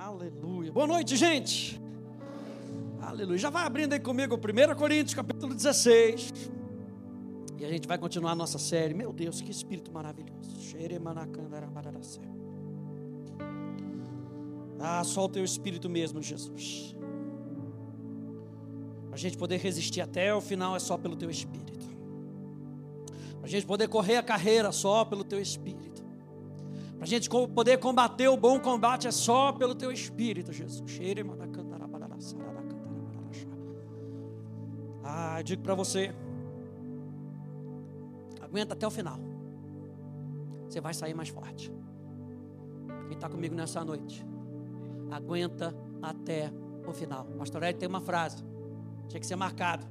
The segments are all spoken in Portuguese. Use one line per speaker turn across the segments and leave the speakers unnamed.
Aleluia. Boa noite, gente. Aleluia. Já vai abrindo aí comigo 1 Coríntios, capítulo 16. E a gente vai continuar a nossa série. Meu Deus, que espírito maravilhoso. Ah, só o teu espírito mesmo, Jesus. A gente poder resistir até o final é só pelo teu espírito. A gente poder correr a carreira só pelo teu espírito. Para a gente poder combater o bom combate é só pelo teu espírito, Jesus. Ah, digo para você, aguenta até o final. Você vai sair mais forte. Quem está comigo nessa noite? Aguenta até o final. Pastor Ed tem uma frase. Tinha que ser marcado.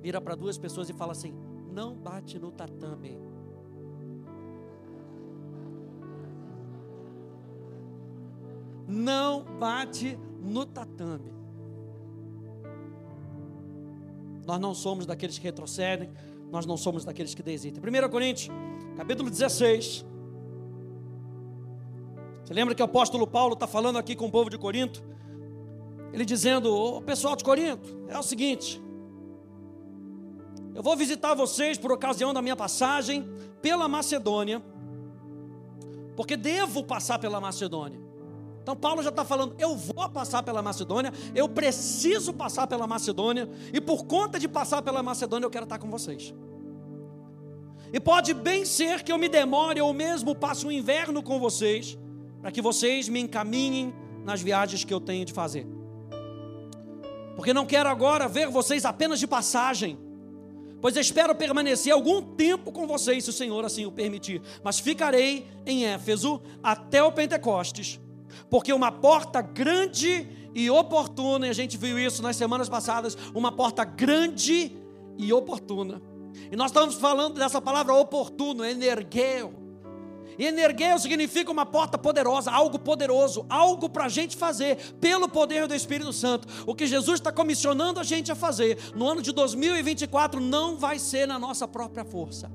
Vira para duas pessoas e fala assim: Não bate no tatame. Não bate no tatame. Nós não somos daqueles que retrocedem, nós não somos daqueles que desistem. 1 Coríntios, capítulo 16. Você lembra que o apóstolo Paulo está falando aqui com o povo de Corinto? Ele dizendo: o pessoal de Corinto, é o seguinte. Eu vou visitar vocês por ocasião da minha passagem pela Macedônia, porque devo passar pela Macedônia. Então Paulo já está falando, eu vou passar pela Macedônia, eu preciso passar pela Macedônia, e por conta de passar pela Macedônia eu quero estar com vocês. E pode bem ser que eu me demore ou mesmo passe um inverno com vocês, para que vocês me encaminhem nas viagens que eu tenho de fazer porque não quero agora ver vocês apenas de passagem, pois espero permanecer algum tempo com vocês, se o Senhor assim o permitir, mas ficarei em Éfeso até o Pentecostes, porque uma porta grande e oportuna, e a gente viu isso nas semanas passadas, uma porta grande e oportuna. E nós estamos falando dessa palavra oportuno, energeu. E energeu significa uma porta poderosa, algo poderoso, algo para a gente fazer, pelo poder do Espírito Santo. O que Jesus está comissionando a gente a fazer no ano de 2024 não vai ser na nossa própria força,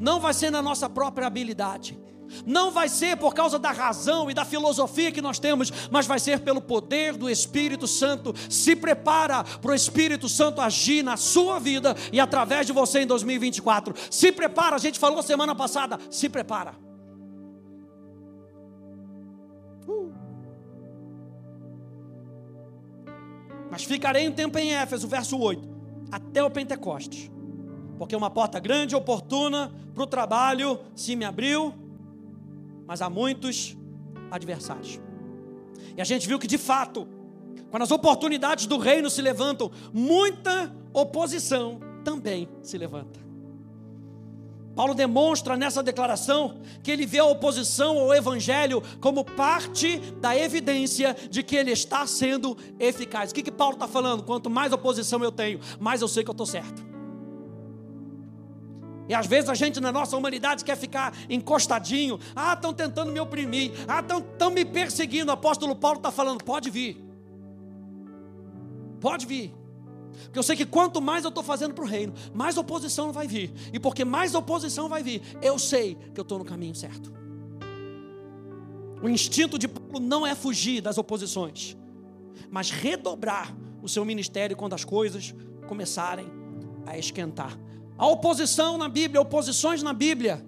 não vai ser na nossa própria habilidade. Não vai ser por causa da razão e da filosofia que nós temos, mas vai ser pelo poder do Espírito Santo. Se prepara para o Espírito Santo agir na sua vida e através de você em 2024. Se prepara, a gente falou semana passada, se prepara. Mas ficarei um tempo em Éfeso, verso 8, até o Pentecostes, porque uma porta grande e oportuna para o trabalho se me abriu, mas há muitos adversários. E a gente viu que de fato, quando as oportunidades do reino se levantam, muita oposição também se levanta. Paulo demonstra nessa declaração que ele vê a oposição ao evangelho como parte da evidência de que ele está sendo eficaz. O que, que Paulo está falando? Quanto mais oposição eu tenho, mais eu sei que eu estou certo. E às vezes a gente na nossa humanidade quer ficar encostadinho. Ah, estão tentando me oprimir. Ah, estão me perseguindo. O apóstolo Paulo está falando: pode vir. Pode vir. Porque eu sei que quanto mais eu estou fazendo para o reino, mais oposição vai vir. E porque mais oposição vai vir, eu sei que eu estou no caminho certo. O instinto de Paulo não é fugir das oposições, mas redobrar o seu ministério quando as coisas começarem a esquentar. A oposição na Bíblia, oposições na Bíblia,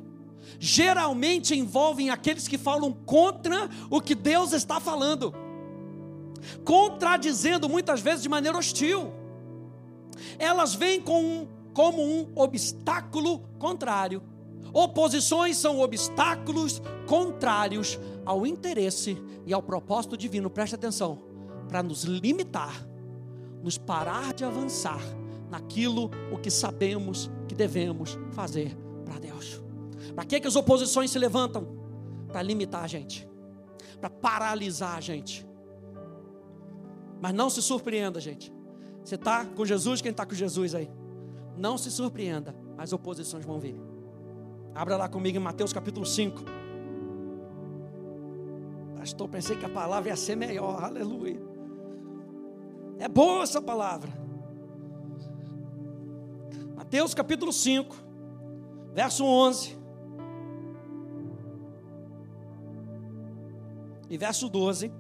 geralmente envolvem aqueles que falam contra o que Deus está falando, contradizendo muitas vezes de maneira hostil elas vêm com um, como um obstáculo contrário. Oposições são obstáculos contrários ao interesse e ao propósito divino. Preste atenção, para nos limitar, nos parar de avançar naquilo o que sabemos que devemos fazer para Deus. Para que, que as oposições se levantam? Para limitar a gente, para paralisar a gente. Mas não se surpreenda, gente. Você está com Jesus? Quem está com Jesus aí? Não se surpreenda, as oposições vão vir. Abra lá comigo em Mateus capítulo 5. Pastor, pensei que a palavra ia ser melhor, aleluia. É boa essa palavra. Mateus capítulo 5, verso 11. e verso 12.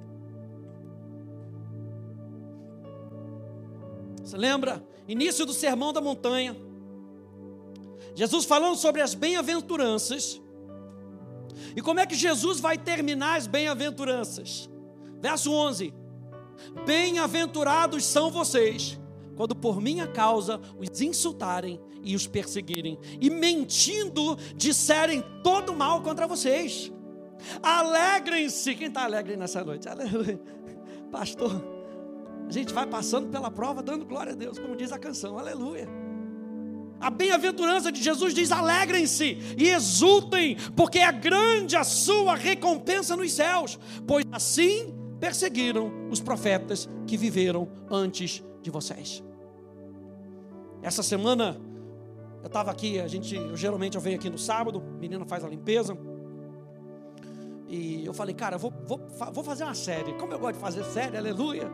Você lembra? Início do Sermão da Montanha. Jesus falando sobre as bem-aventuranças. E como é que Jesus vai terminar as bem-aventuranças? Verso 11: Bem-aventurados são vocês, quando por minha causa os insultarem e os perseguirem, e mentindo disserem todo mal contra vocês. Alegrem-se. Quem está alegre nessa noite? Aleluia. Pastor, a gente vai passando pela prova, dando glória a Deus, como diz a canção. Aleluia. A bem-aventurança de Jesus diz: alegrem-se e exultem, porque é grande a sua recompensa nos céus, pois assim perseguiram os profetas que viveram antes de vocês. Essa semana eu estava aqui, a gente, eu geralmente eu venho aqui no sábado, menina faz a limpeza. E eu falei, cara, vou, vou, vou fazer uma série. Como eu gosto de fazer série, aleluia.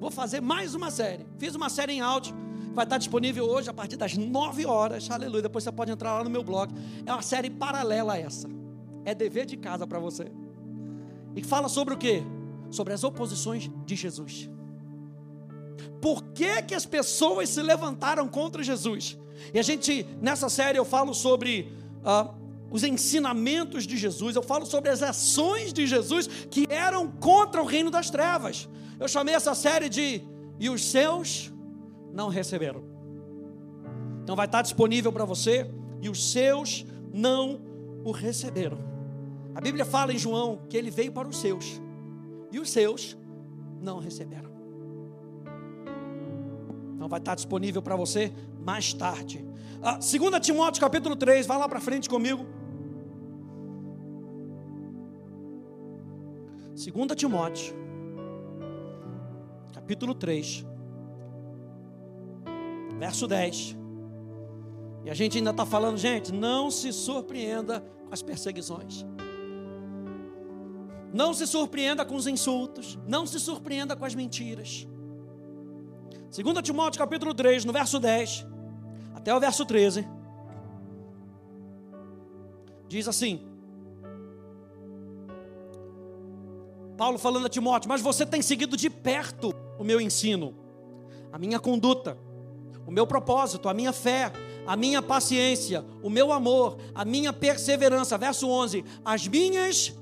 Vou fazer mais uma série. Fiz uma série em áudio. Vai estar disponível hoje a partir das 9 horas. Aleluia. Depois você pode entrar lá no meu blog. É uma série paralela a essa. É dever de casa para você. E fala sobre o que? Sobre as oposições de Jesus. Por que, que as pessoas se levantaram contra Jesus? E a gente, nessa série, eu falo sobre uh, os ensinamentos de Jesus, eu falo sobre as ações de Jesus que eram contra o reino das trevas. Eu chamei essa série de E os seus não receberam. Então vai estar disponível para você, e os seus não o receberam. A Bíblia fala em João que ele veio para os seus, e os seus não receberam. Então vai estar disponível para você mais tarde. Ah, 2 Timóteo capítulo 3, vai lá para frente comigo. 2 Timóteo, capítulo 3, verso 10. E a gente ainda está falando, gente, não se surpreenda com as perseguições. Não se surpreenda com os insultos. Não se surpreenda com as mentiras. 2 Timóteo capítulo 3, no verso 10 até o verso 13. Diz assim: Paulo falando a Timóteo, mas você tem seguido de perto o meu ensino, a minha conduta, o meu propósito, a minha fé, a minha paciência, o meu amor, a minha perseverança. Verso 11: as minhas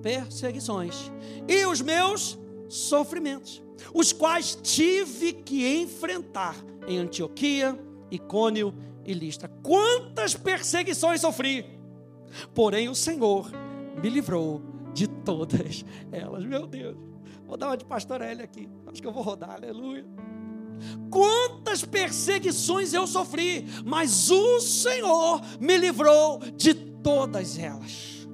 perseguições e os meus sofrimentos, os quais tive que enfrentar em Antioquia, Icônio e Listra. Quantas perseguições sofri, porém o Senhor me livrou de todas elas. Meu Deus, vou dar uma de pastor Hélio aqui. Acho que eu vou rodar, aleluia. Quantas perseguições eu sofri, mas o Senhor me livrou de todas elas.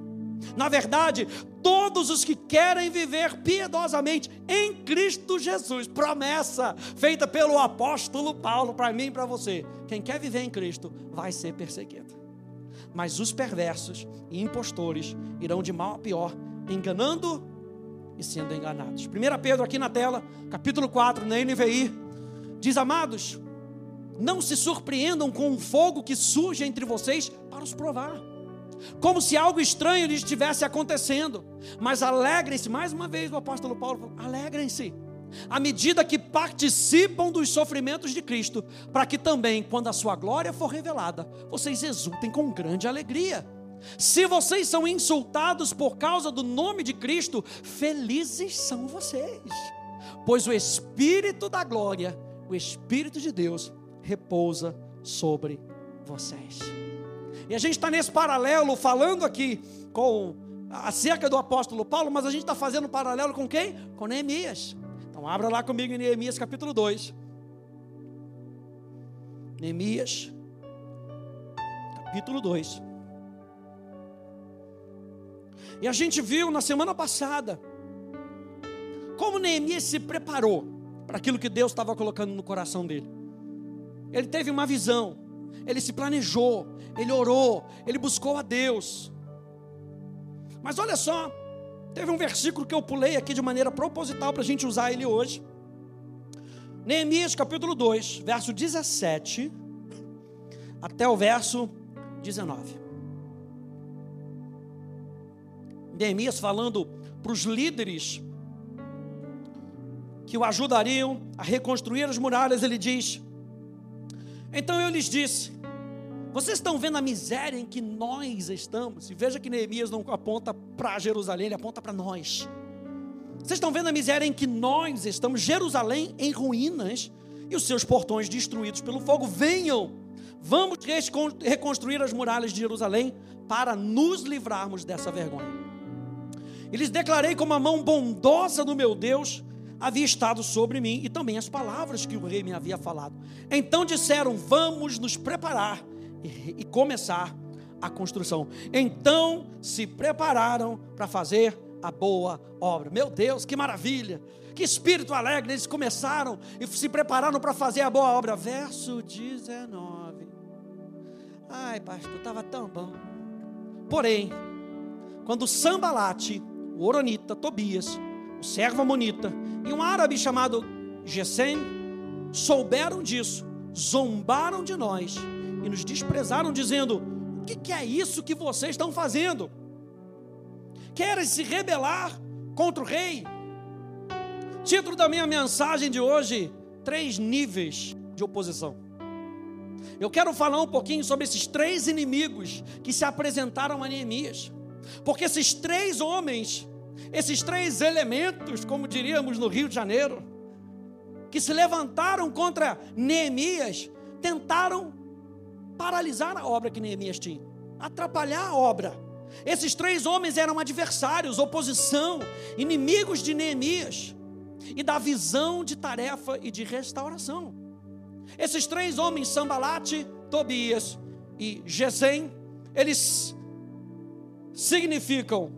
Na verdade, todos os que querem viver piedosamente em Cristo Jesus, promessa feita pelo apóstolo Paulo para mim e para você. Quem quer viver em Cristo vai ser perseguido. Mas os perversos e impostores irão de mal a pior, enganando e sendo enganados. 1 Pedro aqui na tela, capítulo 4, na NVI, diz: Amados, não se surpreendam com o fogo que surge entre vocês para os provar, como se algo estranho lhes estivesse acontecendo, mas alegrem-se, mais uma vez o apóstolo Paulo falou: alegrem-se à medida que participam dos sofrimentos de Cristo, para que também, quando a sua glória for revelada, vocês exultem com grande alegria. Se vocês são insultados por causa do nome de Cristo, felizes são vocês, pois o Espírito da glória, o Espírito de Deus, repousa sobre vocês. E a gente está nesse paralelo, falando aqui com acerca do apóstolo Paulo, mas a gente está fazendo um paralelo com quem? Com Neemias. Então abra lá comigo em Neemias capítulo 2. Neemias, capítulo 2. E a gente viu na semana passada como Neemias se preparou para aquilo que Deus estava colocando no coração dele. Ele teve uma visão, ele se planejou, ele orou, ele buscou a Deus. Mas olha só, teve um versículo que eu pulei aqui de maneira proposital para a gente usar ele hoje. Neemias capítulo 2, verso 17 até o verso 19. Neemias falando para os líderes que o ajudariam a reconstruir as muralhas, ele diz: Então eu lhes disse: Vocês estão vendo a miséria em que nós estamos? E veja que Neemias não aponta para Jerusalém, ele aponta para nós. Vocês estão vendo a miséria em que nós estamos? Jerusalém em ruínas e os seus portões destruídos pelo fogo. Venham, vamos reconstruir as muralhas de Jerusalém para nos livrarmos dessa vergonha. E lhes declarei como a mão bondosa do meu Deus havia estado sobre mim e também as palavras que o rei me havia falado. Então disseram: Vamos nos preparar e, começar a construção. Então se prepararam para fazer a boa obra. Meu Deus, que maravilha! Que espírito alegre! Eles começaram e se prepararam para fazer a boa obra. Verso 19. Ai, pastor, estava tão bom. Porém, quando Sambalate, o Oronita, Tobias, o servo Amonita e um árabe chamado Gesem souberam disso, zombaram de nós e nos desprezaram, dizendo: O que, que é isso que vocês estão fazendo? Querem se rebelar contra o rei? Título da minha mensagem de hoje: Três níveis de oposição. Eu quero falar um pouquinho sobre esses três inimigos que se apresentaram a Neemias. Porque esses três homens esses três elementos, como diríamos no Rio de Janeiro, que se levantaram contra Neemias, tentaram paralisar a obra que Neemias tinha, atrapalhar a obra. Esses três homens eram adversários, oposição, inimigos de Neemias e da visão de tarefa e de restauração. Esses três homens, Sambalate, Tobias e Gesem, eles significam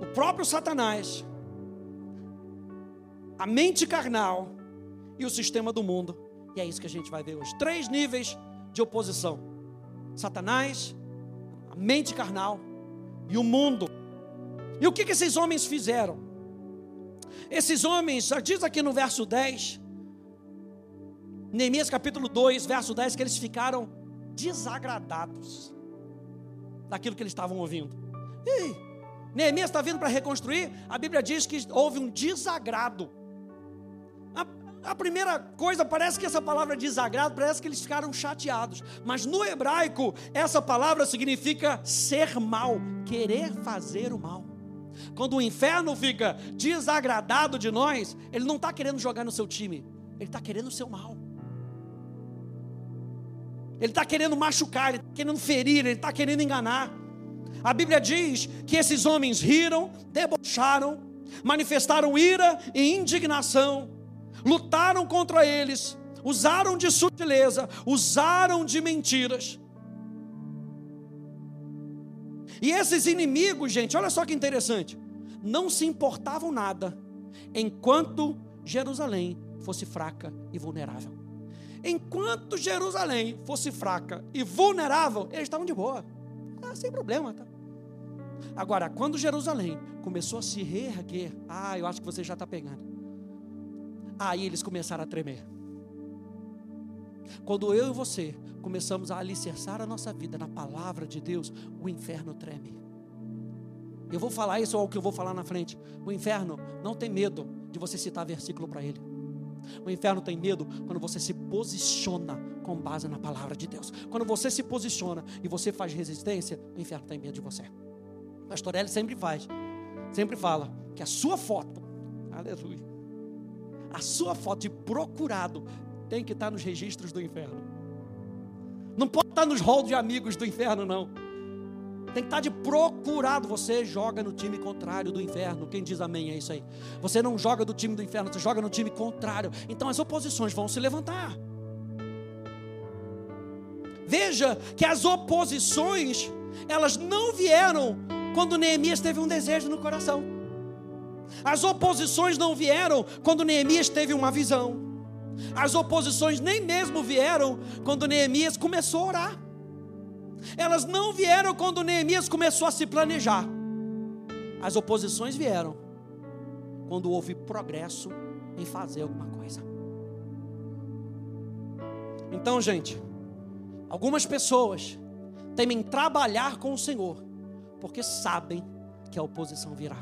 o próprio Satanás, a mente carnal e o sistema do mundo. E é isso que a gente vai ver hoje. Três níveis de oposição: Satanás, a mente carnal e o mundo. E o que, que esses homens fizeram? Esses homens, diz aqui no verso 10, Neemias capítulo 2, verso 10, que eles ficaram desagradados daquilo que eles estavam ouvindo. Ei, Neemias está vindo para reconstruir, a Bíblia diz que houve um desagrado. A, a, primeira coisa, parece que essa palavra desagrado, parece que eles ficaram chateados. Mas no hebraico, essa palavra significa ser mal, querer fazer o mal. Quando o inferno fica desagradado de nós, ele não está querendo jogar no seu time, ele está querendo o seu mal. Ele está querendo machucar, ele está querendo ferir, ele está querendo enganar. A Bíblia diz que esses homens riram, debocharam, manifestaram ira e indignação, lutaram contra eles, usaram de sutileza, usaram de mentiras. E esses inimigos, gente, olha só que interessante, não se importavam nada enquanto Jerusalém fosse fraca e vulnerável. Enquanto Jerusalém fosse fraca e vulnerável, eles estavam de boa. Ah, sem problema, tá? Agora, quando Jerusalém começou a se reerguer, ah, eu acho que você já está pegando. Aí eles começaram a tremer. Quando eu e você começamos a alicerçar a nossa vida na palavra de Deus, o inferno treme. Eu vou falar isso ou o que eu vou falar na frente. O inferno não tem medo de você citar versículo para ele. O inferno tem medo quando você se posiciona com base na palavra de Deus. Quando você se posiciona e você faz resistência, o inferno tem medo de você. Pastor Eli sempre faz, sempre fala que a sua foto, aleluia, a sua foto de procurado tem que estar nos registros do inferno. Não pode estar nos halls de amigos do inferno, não. Tem que estar de procurado. Você joga no time contrário do inferno. Quem diz amém é isso aí. Você não joga do time do inferno, você joga no time contrário. Então as oposições vão se levantar. Veja que as oposições, elas não vieram quando Neemias teve um desejo no coração. As oposições não vieram quando Neemias teve uma visão. As oposições nem mesmo vieram quando Neemias começou a orar. Elas não vieram quando Neemias começou a se planejar. As oposições vieram quando houve progresso em fazer alguma coisa. Então, gente, algumas pessoas temem trabalhar com o Senhor porque sabem que a oposição virá.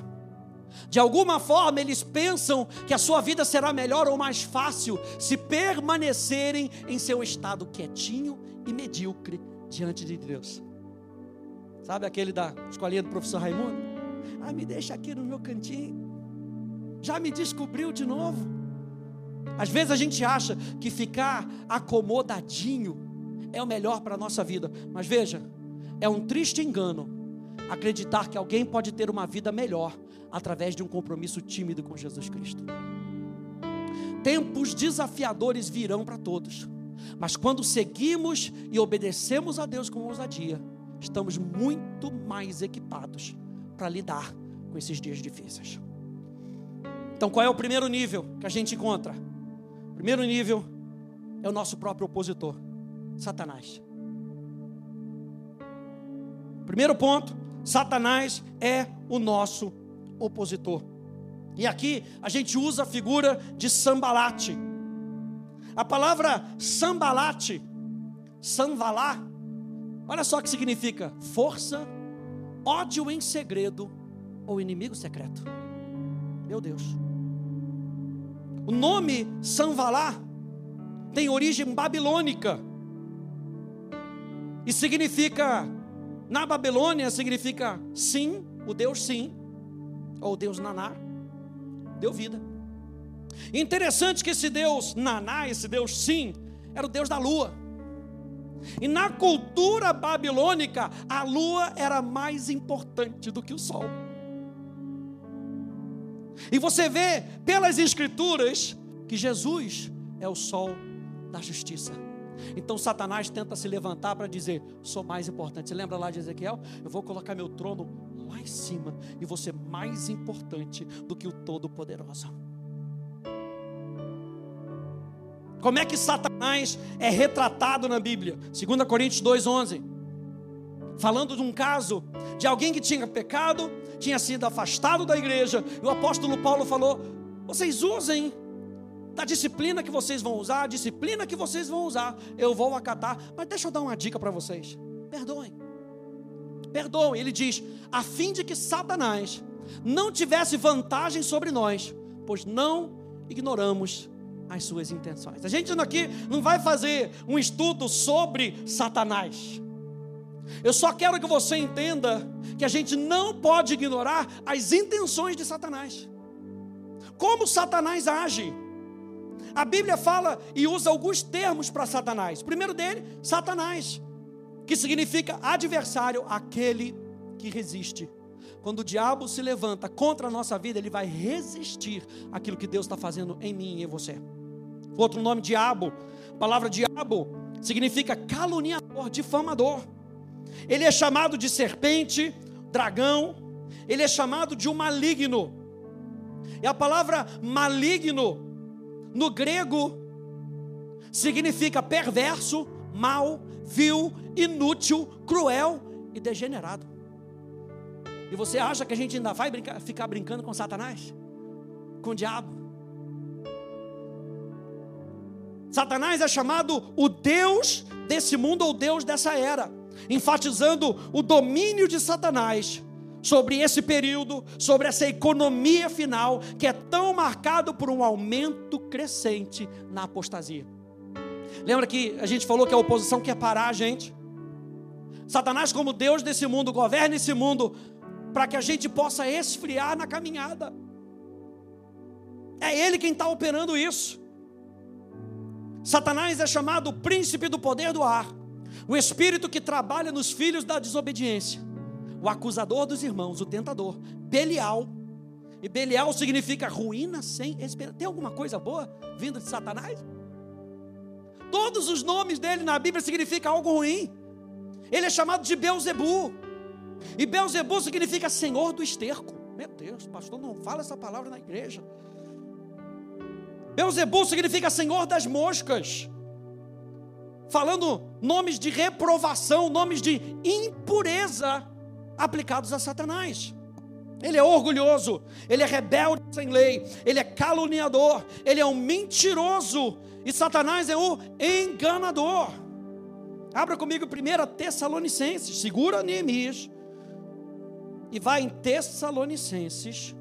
De alguma forma, eles pensam que a sua vida será melhor ou mais fácil se permanecerem em seu estado quietinho e medíocre diante de Deus. Sabe aquele da escolinha do professor Raimundo? Ah, me deixa aqui no meu cantinho. Já me descobriu de novo. Às vezes a gente acha que ficar acomodadinho é o melhor para a nossa vida. Mas veja, é um triste engano acreditar que alguém pode ter uma vida melhor através de um compromisso tímido com Jesus Cristo. Tempos desafiadores virão para todos, mas quando seguimos e obedecemos a Deus com ousadia, estamos muito mais equipados para lidar com esses dias difíceis. Então, qual é o primeiro nível que a gente encontra? O primeiro nível é o nosso próprio opositor, Satanás. Primeiro ponto, Satanás é o nosso opositor. E aqui a gente usa a figura de sambalate. A palavra sambalate, samvalá, olha só o que significa: força, ódio em segredo ou inimigo secreto. Meu Deus. O nome Sanvalá tem origem babilônica e significa, na Babilônia, significa sim, o Deus sim, ou Deus Naná, deu vida. Interessante que esse Deus Naná, esse Deus sim, era o Deus da lua. E na cultura babilônica, a lua era mais importante do que o sol. E você vê pelas escrituras que Jesus é o sol da justiça. Então Satanás tenta se levantar para dizer: sou mais importante. Você lembra lá de Ezequiel? Eu vou colocar meu trono lá em cima e ser mais importante do que o Todo-Poderoso. Como é que Satanás é retratado na Bíblia? 2 Coríntios 2,11. Falando de um caso de alguém que tinha pecado, tinha sido afastado da igreja, e o apóstolo Paulo falou: vocês usem da disciplina que vocês vão usar, a disciplina que vocês vão usar, eu vou acatar. Mas deixa eu dar uma dica para vocês: perdoem. Perdoem. Ele diz: a fim de que Satanás não tivesse vantagem sobre nós, pois não ignoramos as suas intenções. A gente aqui não vai fazer um estudo sobre Satanás. Eu só quero que você entenda que a gente não pode ignorar as intenções de Satanás. Como Satanás age? A Bíblia fala e usa alguns termos para Satanás. O primeiro dele, Satanás, que significa adversário, aquele que resiste. Quando o diabo se levanta contra a nossa vida, ele vai resistir aquilo que Deus está fazendo em mim e em você. Outro nome, diabo. A palavra diabo significa caluniador, difamador. Ele é chamado de serpente, dragão, ele é chamado de um maligno. E a palavra maligno, no grego, significa perverso, mau, vil, inútil, cruel e degenerado. E você acha que a gente ainda vai brincar, ficar brincando com Satanás? Com o diabo? Satanás é chamado o Deus desse mundo ou Deus dessa era, enfatizando o domínio de Satanás sobre esse período, sobre essa economia final que é tão marcado por um aumento crescente na apostasia. Lembra que a gente falou que a oposição quer parar a gente? Satanás, como Deus desse mundo, governa esse mundo para que a gente possa esfriar na caminhada. É Ele quem está operando isso. Satanás é chamado o príncipe do poder do ar, o espírito que trabalha nos filhos da desobediência, o acusador dos irmãos, o tentador, Belial. E Belial significa ruína sem esperança. Tem alguma coisa boa vindo de Satanás? Todos os nomes dele na Bíblia significam algo ruim. Ele é chamado de Beuzebu. E Beuzebu significa senhor do esterco. Meu Deus, pastor, não fala essa palavra na igreja. Beuzebu significa Senhor das moscas. Falando nomes de reprovação, nomes de impureza aplicados a Satanás. Ele é orgulhoso, ele é rebelde sem lei, ele é caluniador, ele é um mentiroso e Satanás é o enganador. Abra comigo 1 Tessalonicenses, segura Neemias e vai em Tessalonicenses,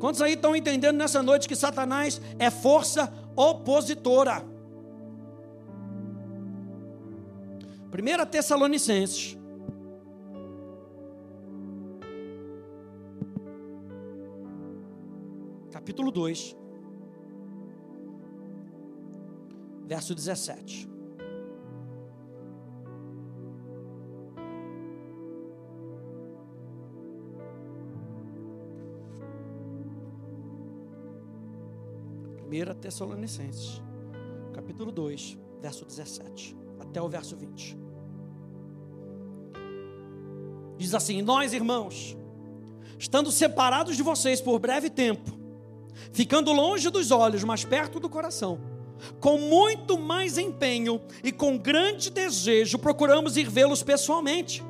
Quantos aí estão entendendo nessa noite que Satanás é força opositora? 1 Tessalonicenses. Capítulo 2, verso 17. Primeira Tessalonicenses, capítulo 2, verso 17 até o verso 20. Diz assim: Nós, irmãos, estando separados de vocês por breve tempo, ficando longe dos olhos, mas perto do coração, com muito mais empenho e com grande desejo, procuramos ir vê-los pessoalmente.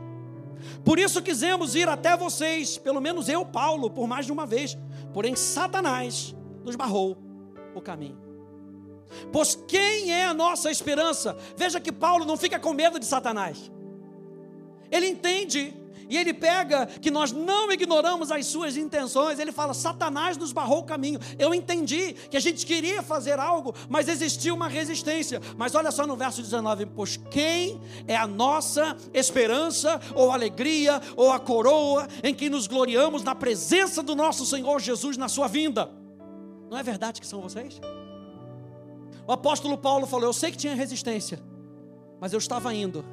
Por isso quisemos ir até vocês, pelo menos eu, Paulo, por mais de uma vez, porém Satanás nos barrou o caminho. Pois quem é a nossa esperança? Veja que Paulo não fica com medo de Satanás. Ele entende e ele pega que nós não ignoramos as suas intenções. Ele fala: Satanás nos barrou o caminho. Eu entendi que a gente queria fazer algo, mas existia uma resistência. Mas olha só no verso 19: Pois quem é a nossa esperança, ou alegria, ou a coroa em que nos gloriamos na presença do nosso Senhor Jesus na sua vinda? Não é verdade que são vocês? O apóstolo Paulo falou: Eu sei que tinha resistência, mas eu estava indo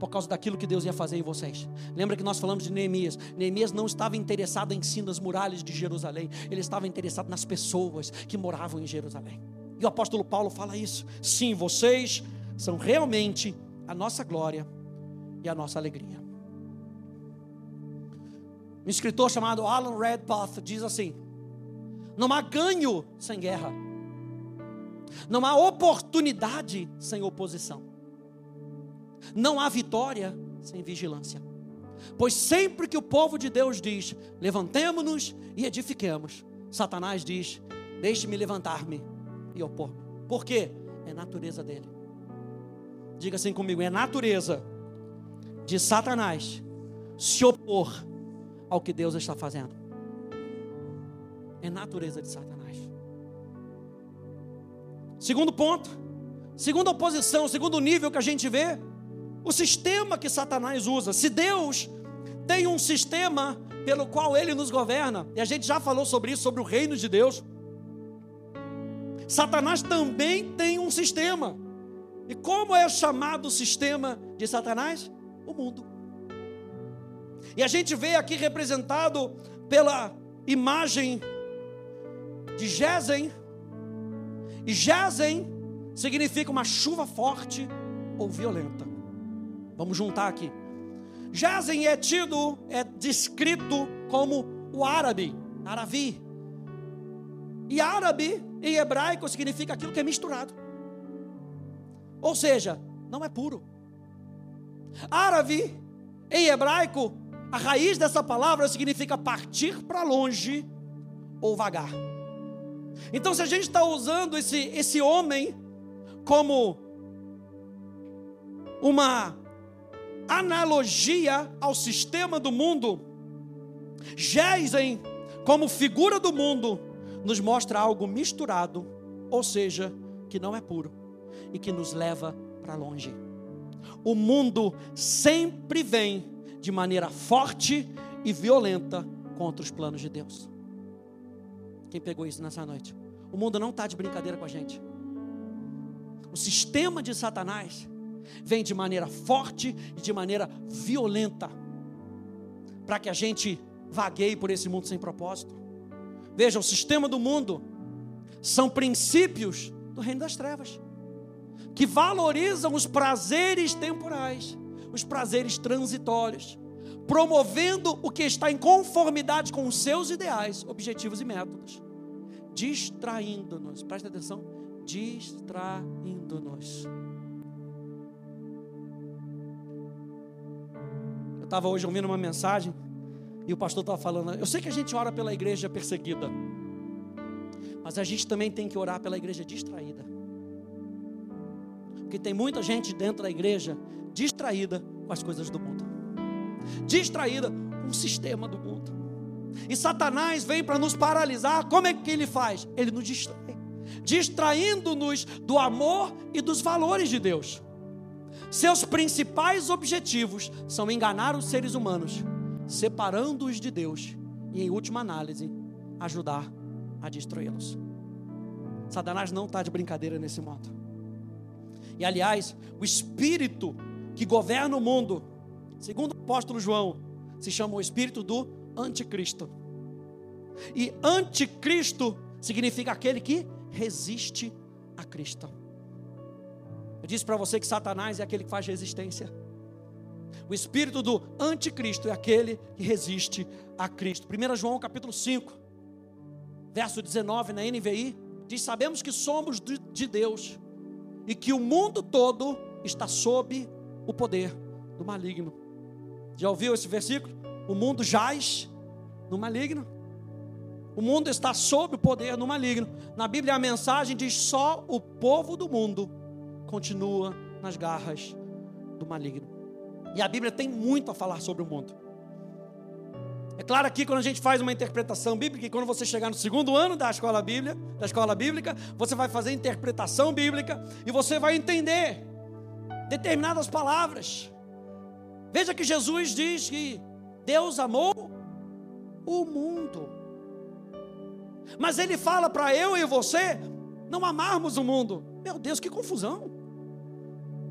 por causa daquilo que Deus ia fazer em vocês. Lembra que nós falamos de Neemias? Neemias não estava interessado em si nas muralhas de Jerusalém, ele estava interessado nas pessoas que moravam em Jerusalém. E o apóstolo Paulo fala isso. Sim, vocês são realmente a nossa glória e a nossa alegria. Um escritor chamado Alan Redpath diz assim: Não há ganho sem guerra não há oportunidade sem oposição. Não há vitória sem vigilância. Pois sempre que o povo de Deus diz: levantemo-nos e edifiquemos, Satanás diz: deixe-me levantar-me e opor-me. Por quê? É natureza dele. Diga assim comigo: é natureza de Satanás se opor ao que Deus está fazendo. É natureza de Satanás. Segundo ponto, segunda oposição, segundo nível que a gente vê, o sistema que Satanás usa. Se Deus tem um sistema pelo qual ele nos governa, e a gente já falou sobre isso, sobre o reino de Deus. Satanás também tem um sistema. E como é chamado o sistema de Satanás? O mundo. E a gente vê aqui representado pela imagem de Gesem, e Jazen significa uma chuva forte ou violenta. Vamos juntar aqui. Jazen é tido, é descrito como o árabe, aravi. E árabe em hebraico significa aquilo que é misturado. Ou seja, não é puro. Árabe em hebraico, a raiz dessa palavra significa partir para longe ou vagar. Então, se a gente está usando esse, esse homem como uma analogia ao sistema do mundo, Gesem, como figura do mundo, nos mostra algo misturado, ou seja, que não é puro e que nos leva para longe. O mundo sempre vem de maneira forte e violenta contra os planos de Deus. Quem pegou isso nessa noite? O mundo não está de brincadeira com a gente. O sistema de Satanás vem de maneira forte e de maneira violenta para que a gente vagueie por esse mundo sem propósito. Veja, o sistema do mundo são princípios do reino das trevas que valorizam os prazeres temporais, os prazeres transitórios, promovendo o que está em conformidade com os seus ideais, objetivos e métodos, distraindo-nos. Presta atenção, distraindo-nos. Eu estava hoje ouvindo uma mensagem e o pastor estava falando. Eu sei que a gente ora pela igreja perseguida, mas a gente também tem que orar pela igreja distraída. Porque tem muita gente dentro da igreja distraída com as coisas do mundo distraída com o sistema do mundo. E Satanás vem para nos paralisar. Como é que ele faz? Ele nos distrai, distraindo-nos do amor e dos valores de Deus. Seus principais objetivos são enganar os seres humanos, separando-os de Deus e, em última análise, ajudar a destruí-los. Satanás não está de brincadeira nesse modo. E aliás, o espírito que governa o mundo, segundo o apóstolo João, se chama o espírito do anticristo. E anticristo significa aquele que resiste a Cristo. Eu disse para você que Satanás é aquele que faz resistência. O espírito do anticristo é aquele que resiste a Cristo. 1 João capítulo 5, verso 19 na NVI, diz: Sabemos que somos de Deus e que o mundo todo está sob o poder do maligno. Já ouviu esse versículo? O mundo jaz no maligno. O mundo está sob o poder do maligno. Na Bíblia a mensagem diz: só o povo do mundo continua nas garras do maligno. E a Bíblia tem muito a falar sobre o mundo. É claro aqui quando a gente faz uma interpretação bíblica, e quando você chegar no segundo ano da escola bíblica, da escola bíblica, você vai fazer interpretação bíblica e você vai entender determinadas palavras. Veja que Jesus diz que Deus amou o mundo. Mas ele fala para eu e você não amarmos o mundo. Meu Deus, que confusão.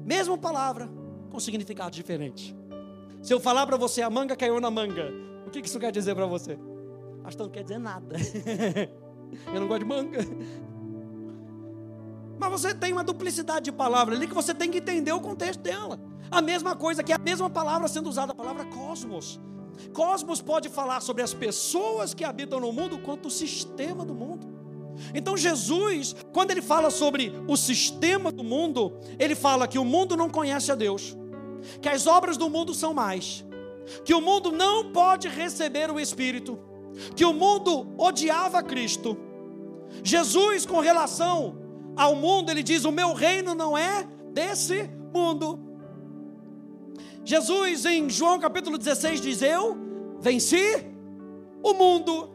Mesma palavra com significado diferente. Se eu falar para você a manga caiu na manga, o que isso quer dizer para você? Pastor, não quer dizer nada. eu não gosto de manga. Mas você tem uma duplicidade de palavras ali que você tem que entender o contexto dela. A mesma coisa que a mesma palavra sendo usada, a palavra cosmos. Cosmos pode falar sobre as pessoas que habitam no mundo, quanto o sistema do mundo. Então Jesus, quando ele fala sobre o sistema do mundo, ele fala que o mundo não conhece a Deus, que as obras do mundo são mais, que o mundo não pode receber o Espírito, que o mundo odiava Cristo. Jesus, com relação ao mundo, ele diz: O meu reino não é desse mundo. Jesus, em João capítulo 16, diz: Eu venci o mundo.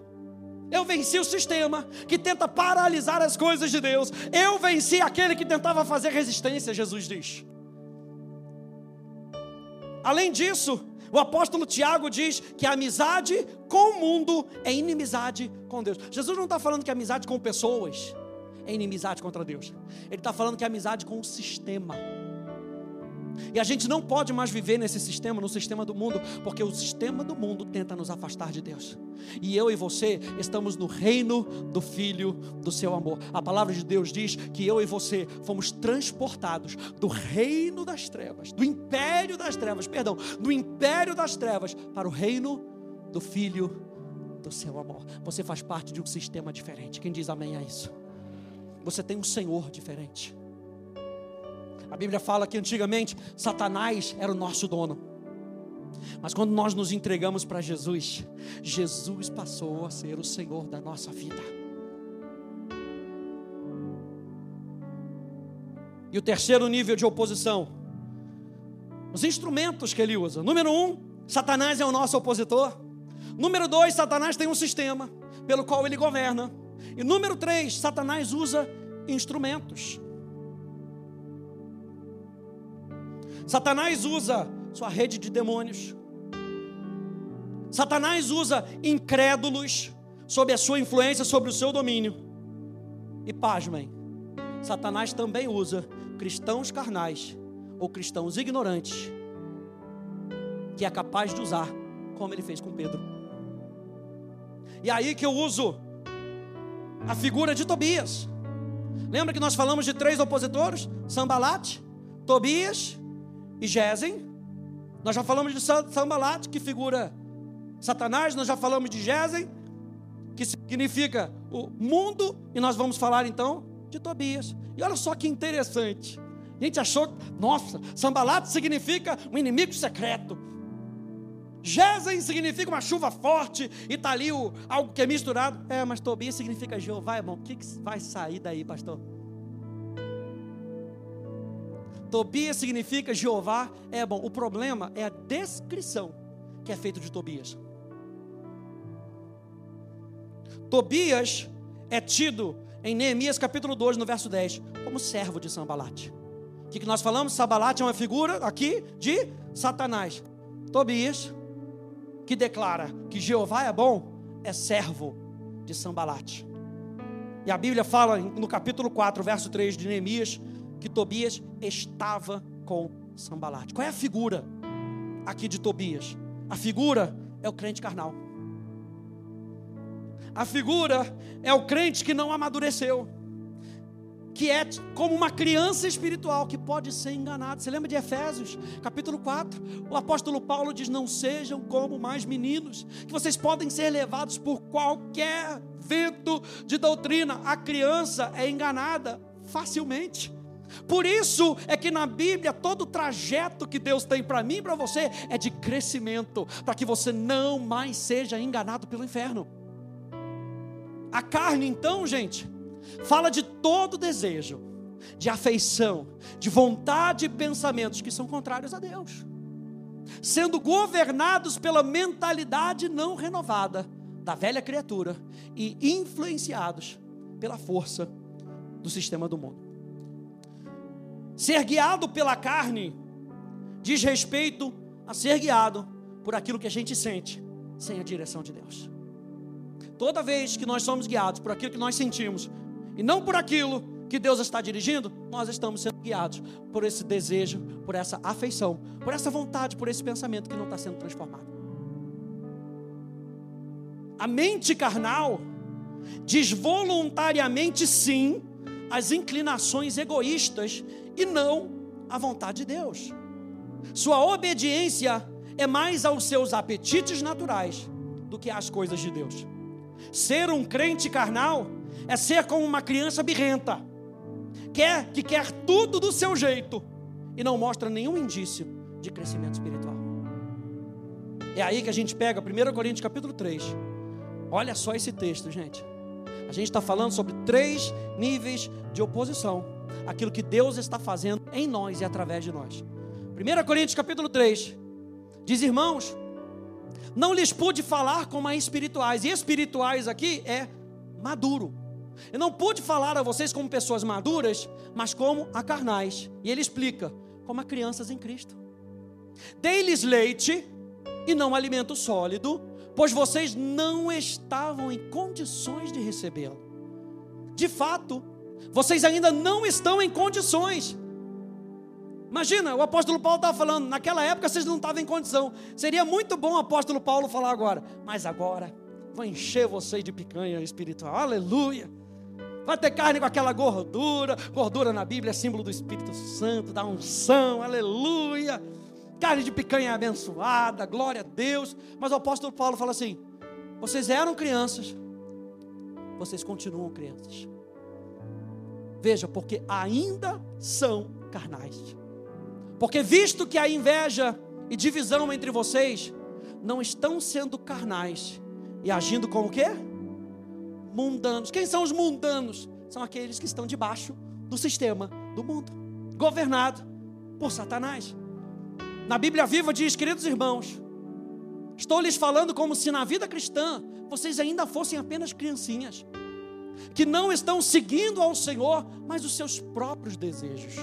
Eu venci o sistema que tenta paralisar as coisas de Deus. Eu venci aquele que tentava fazer resistência, Jesus diz. Além disso, o apóstolo Tiago diz que a amizade com o mundo é inimizade com Deus. Jesus não está falando que a amizade com pessoas é inimizade contra Deus. Ele está falando que a amizade com o sistema e a gente não pode mais viver nesse sistema, no sistema do mundo, porque o sistema do mundo tenta nos afastar de Deus. E eu e você estamos no reino do Filho do seu amor. A palavra de Deus diz que eu e você fomos transportados do reino das trevas, do império das trevas, perdão, do império das trevas para o reino do Filho do seu amor. Você faz parte de um sistema diferente. Quem diz amém a isso? Você tem um Senhor diferente. A Bíblia fala que antigamente Satanás era o nosso dono. Mas quando nós nos entregamos para Jesus, Jesus passou a ser o Senhor da nossa vida. E o terceiro nível de oposição, os instrumentos que ele usa. Número um, Satanás é o nosso opositor. Número dois, Satanás tem um sistema pelo qual ele governa. E número três, Satanás usa instrumentos. Satanás usa sua rede de demônios. Satanás usa incrédulos sob a sua influência, sobre o seu domínio. E pasmem, Satanás também usa cristãos carnais ou cristãos ignorantes, que é capaz de usar, como ele fez com Pedro. E aí que eu uso a figura de Tobias. Lembra que nós falamos de três opositores? Sambalate, Tobias e Gesem. Nós já falamos de Sambalat, que figura Satanás, nós já falamos de Gesem, que significa o mundo, e nós vamos falar então de Tobias. E olha só que interessante. A gente achou, nossa, Sambalat significa um inimigo secreto. Gesem significa uma chuva forte e está ali o, algo que é misturado. É, mas Tobias significa Jeová, irmão. O que, que vai sair daí, pastor? Tobias significa Jeová é bom. O problema é a descrição que é feita de Tobias. Tobias é tido em Neemias capítulo 2, no verso 10, como servo de Sambalate. O que, que nós falamos? Sambalate é uma figura aqui de Satanás. Tobias, que declara que Jeová é bom, é servo de Sambalate. E a Bíblia fala no capítulo 4, verso 3 de Neemias, que Tobias estava com Sambalate. Qual é a figura aqui de Tobias? A figura é o crente carnal. A figura é o crente que não amadureceu, que é como uma criança espiritual que pode ser enganado. Você lembra de Efésios, capítulo 4? O apóstolo Paulo diz: Não sejam como mais meninos, que vocês podem ser levados por qualquer vento de doutrina. A criança é enganada facilmente. Por isso é que na Bíblia todo o trajeto que Deus tem para mim e para você é de crescimento, para que você não mais seja enganado pelo inferno. A carne, então, gente, fala de todo desejo, de afeição, de vontade e pensamentos que são contrários a Deus, sendo governados pela mentalidade não renovada da velha criatura e influenciados pela força do sistema do mundo. Ser guiado pela carne diz respeito a ser guiado por aquilo que a gente sente, sem a direção de Deus. Toda vez que nós somos guiados por aquilo que nós sentimos, e não por aquilo que Deus está dirigindo, nós estamos sendo guiados por esse desejo, por essa afeição, por essa vontade, por esse pensamento que não está sendo transformado. A mente carnal diz voluntariamente sim às inclinações egoístas e não à vontade de Deus. Sua obediência é mais aos seus apetites naturais do que às coisas de Deus. Ser um crente carnal é ser como uma criança birrenta, quer que quer tudo do seu jeito e não mostra nenhum indício de crescimento espiritual. É aí que a gente pega 1 Coríntios capítulo 3. Olha só esse texto, gente. A gente está falando sobre três níveis de oposição. Aquilo que Deus está fazendo em nós e através de nós. 1 Coríntios capítulo 3 diz: Irmãos, não lhes pude falar como a espirituais. E espirituais aqui é maduro. Eu não pude falar a vocês como pessoas maduras, mas como a carnais. E ele explica: como a crianças em Cristo. Dei-lhes leite e não alimento sólido, pois vocês não estavam em condições de recebê-lo. De fato, vocês ainda não estão em condições. Imagina, o apóstolo Paulo estava falando, naquela época vocês não estavam em condição. Seria muito bom o apóstolo Paulo falar agora, mas agora vou encher vocês de picanha espiritual. Aleluia! Vai ter carne com aquela gordura. Gordura na Bíblia é símbolo do Espírito Santo, da unção. Aleluia! carne de picanha abençoada, glória a Deus. Mas o apóstolo Paulo fala assim: vocês eram crianças, vocês continuam crianças. Veja, porque ainda são carnais. Porque visto que a inveja e divisão entre vocês não estão sendo carnais e agindo como o quê? Mundanos. Quem são os mundanos? São aqueles que estão debaixo do sistema do mundo, governado por Satanás. Na Bíblia Viva diz, queridos irmãos, estou lhes falando como se na vida cristã vocês ainda fossem apenas criancinhas, que não estão seguindo ao Senhor, mas os seus próprios desejos.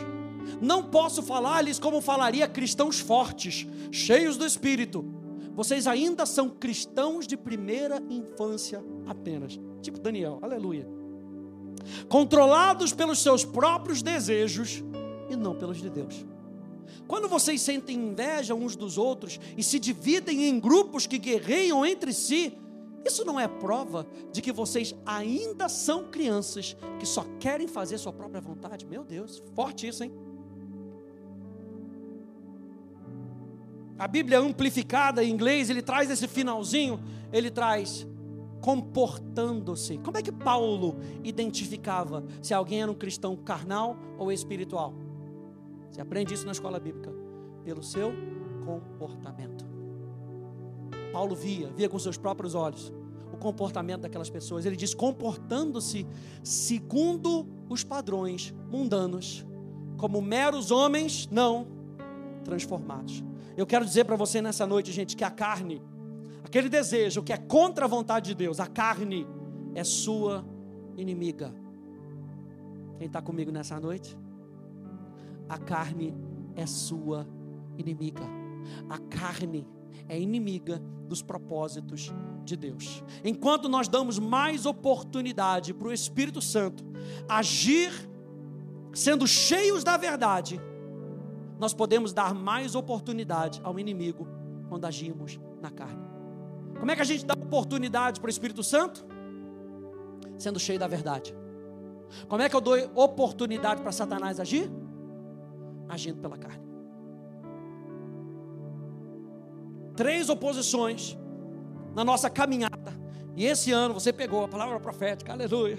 Não posso falar-lhes como falaria cristãos fortes, cheios do Espírito. Vocês ainda são cristãos de primeira infância apenas, tipo Daniel, aleluia. Controlados pelos seus próprios desejos e não pelos de Deus. Quando vocês sentem inveja uns dos outros e se dividem em grupos que guerreiam entre si, isso não é prova de que vocês ainda são crianças que só querem fazer sua própria vontade? Meu Deus, forte isso, hein? A Bíblia amplificada em inglês, ele traz esse finalzinho, ele traz comportando-se. Como é que Paulo identificava se alguém era um cristão carnal ou espiritual? Você aprende isso na escola bíblica. Pelo seu comportamento. Paulo via, via com seus próprios olhos o comportamento daquelas pessoas. Ele diz: comportando-se segundo os padrões mundanos, como meros homens não transformados. Eu quero dizer para você nessa noite, gente, que a carne, aquele desejo que é contra a vontade de Deus, a carne, é sua inimiga. Quem está comigo nessa noite? A carne é sua inimiga. A carne é inimiga dos propósitos de Deus. Enquanto nós damos mais oportunidade para o Espírito Santo agir, sendo cheios da verdade, nós podemos dar mais oportunidade ao inimigo quando agimos na carne. Como é que a gente dá oportunidade para o Espírito Santo? Sendo cheio da verdade. Como é que eu dou oportunidade para Satanás agir? Agindo pela carne. Três oposições na nossa caminhada. E esse ano você pegou a palavra profética, aleluia.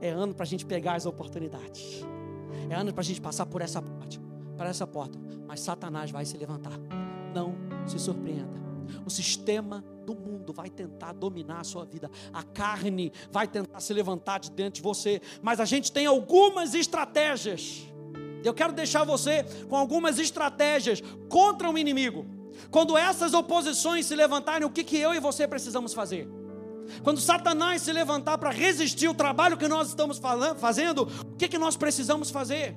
É ano para a gente pegar as oportunidades. É ano para a gente passar por essa porta, para essa porta. Mas Satanás vai se levantar. Não se surpreenda. O sistema do mundo vai tentar dominar a sua vida. A carne vai tentar se levantar de dentro de você. Mas a gente tem algumas estratégias. Eu quero deixar você com algumas estratégias contra o inimigo. Quando essas oposições se levantarem, o que, que eu e você precisamos fazer? Quando Satanás se levantar para resistir o trabalho que nós estamos falando, fazendo, o que, que nós precisamos fazer?